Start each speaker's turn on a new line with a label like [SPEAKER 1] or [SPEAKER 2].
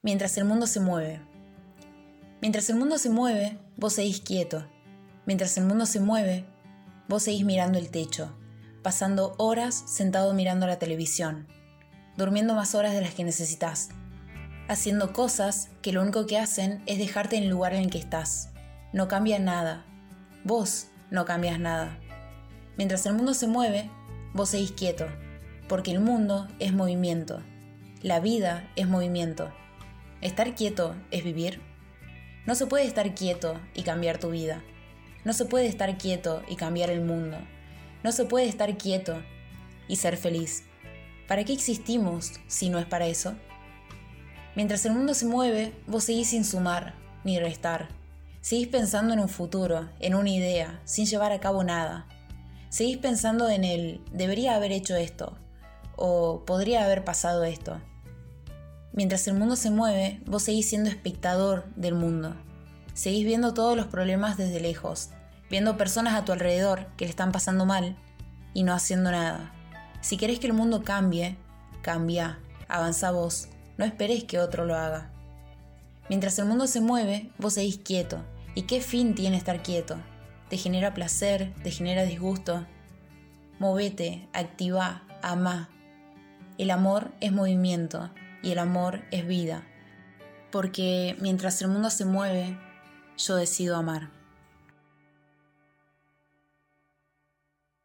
[SPEAKER 1] Mientras el mundo se mueve. Mientras el mundo se mueve, vos seguís quieto. Mientras el mundo se mueve, vos seguís mirando el techo, pasando horas sentado mirando la televisión, durmiendo más horas de las que necesitas, haciendo cosas que lo único que hacen es dejarte en el lugar en el que estás. No cambia nada. Vos no cambias nada. Mientras el mundo se mueve, vos seguís quieto, porque el mundo es movimiento. La vida es movimiento. ¿Estar quieto es vivir? No se puede estar quieto y cambiar tu vida. No se puede estar quieto y cambiar el mundo. No se puede estar quieto y ser feliz. ¿Para qué existimos si no es para eso? Mientras el mundo se mueve, vos seguís sin sumar ni restar. Seguís pensando en un futuro, en una idea, sin llevar a cabo nada. Seguís pensando en el debería haber hecho esto o podría haber pasado esto. Mientras el mundo se mueve, vos seguís siendo espectador del mundo. Seguís viendo todos los problemas desde lejos, viendo personas a tu alrededor que le están pasando mal y no haciendo nada. Si querés que el mundo cambie, cambia, avanza vos, no esperes que otro lo haga. Mientras el mundo se mueve, vos seguís quieto. ¿Y qué fin tiene estar quieto? ¿Te genera placer? ¿Te genera disgusto? Movete, activa, ama. El amor es movimiento y el amor es vida, porque mientras el mundo se mueve, yo decido amar.